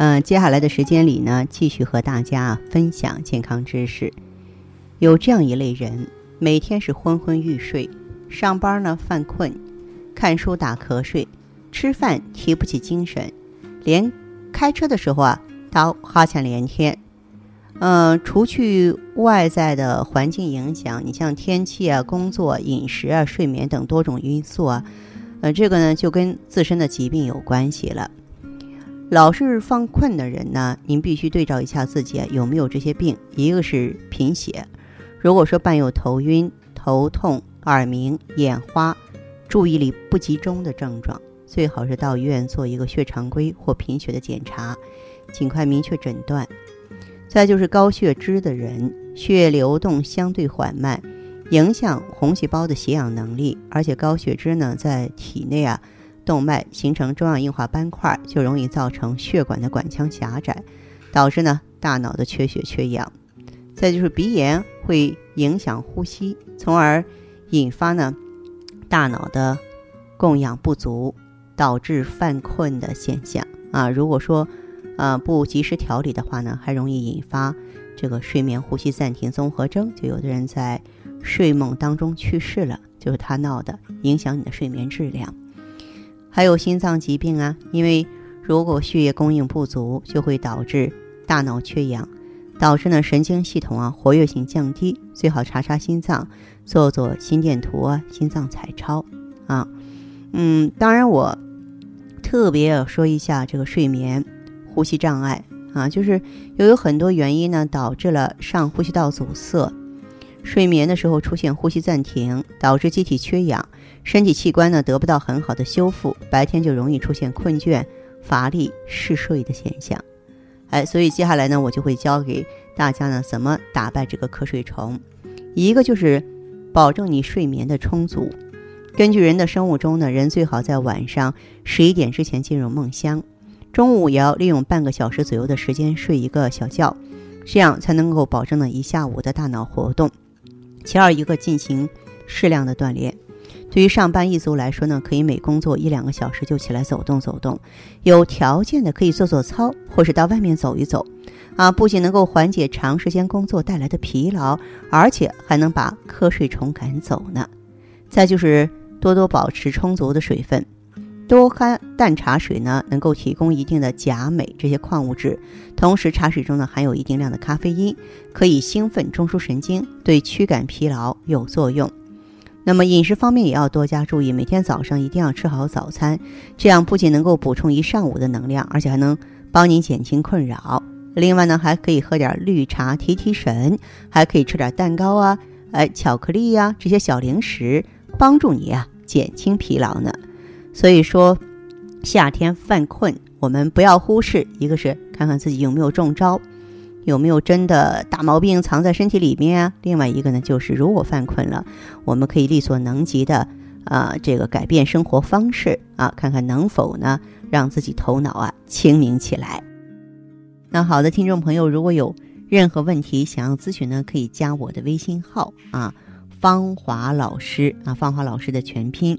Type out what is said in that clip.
嗯，接下来的时间里呢，继续和大家分享健康知识。有这样一类人，每天是昏昏欲睡，上班呢犯困，看书打瞌睡，吃饭提不起精神，连开车的时候啊，都哈欠连天。嗯，除去外在的环境影响，你像天气啊、工作、饮食啊、睡眠等多种因素啊，呃，这个呢就跟自身的疾病有关系了。老是犯困的人呢，您必须对照一下自己有没有这些病。一个是贫血，如果说伴有头晕、头痛、耳鸣、眼花、注意力不集中的症状，最好是到医院做一个血常规或贫血的检查，尽快明确诊断。再就是高血脂的人，血流动相对缓慢，影响红细胞的血氧能力，而且高血脂呢在体内啊。动脉形成中央硬化斑块，就容易造成血管的管腔狭窄，导致呢大脑的缺血缺氧。再就是鼻炎会影响呼吸，从而引发呢大脑的供氧不足，导致犯困的现象啊。如果说呃不及时调理的话呢，还容易引发这个睡眠呼吸暂停综合征，就有的人在睡梦当中去世了，就是他闹的，影响你的睡眠质量。还有心脏疾病啊，因为如果血液供应不足，就会导致大脑缺氧，导致呢神经系统啊活跃性降低。最好查查心脏，做做心电图啊、心脏彩超啊。嗯，当然我特别要说一下这个睡眠呼吸障碍啊，就是由有很多原因呢导致了上呼吸道阻塞。睡眠的时候出现呼吸暂停，导致机体缺氧，身体器官呢得不到很好的修复，白天就容易出现困倦、乏力、嗜睡的现象。哎，所以接下来呢，我就会教给大家呢怎么打败这个瞌睡虫。一个就是保证你睡眠的充足。根据人的生物钟呢，人最好在晚上十一点之前进入梦乡，中午也要利用半个小时左右的时间睡一个小觉，这样才能够保证呢一下午的大脑活动。其二，一个进行适量的锻炼。对于上班一族来说呢，可以每工作一两个小时就起来走动走动。有条件的可以做做操，或是到外面走一走。啊，不仅能够缓解长时间工作带来的疲劳，而且还能把瞌睡虫赶走呢。再就是多多保持充足的水分。多喝淡茶水呢，能够提供一定的钾、镁这些矿物质，同时茶水中呢含有一定量的咖啡因，可以兴奋中枢神经，对驱赶疲劳有作用。那么饮食方面也要多加注意，每天早上一定要吃好早餐，这样不仅能够补充一上午的能量，而且还能帮你减轻困扰。另外呢，还可以喝点绿茶提提神，还可以吃点蛋糕啊，哎，巧克力呀这些小零食，帮助你啊减轻疲劳呢。所以说，夏天犯困，我们不要忽视。一个是看看自己有没有中招，有没有真的大毛病藏在身体里面啊。另外一个呢，就是如果犯困了，我们可以力所能及的啊，这个改变生活方式啊，看看能否呢让自己头脑啊清明起来。那好的，听众朋友，如果有任何问题想要咨询呢，可以加我的微信号啊，芳华老师啊，芳华老师的全拼。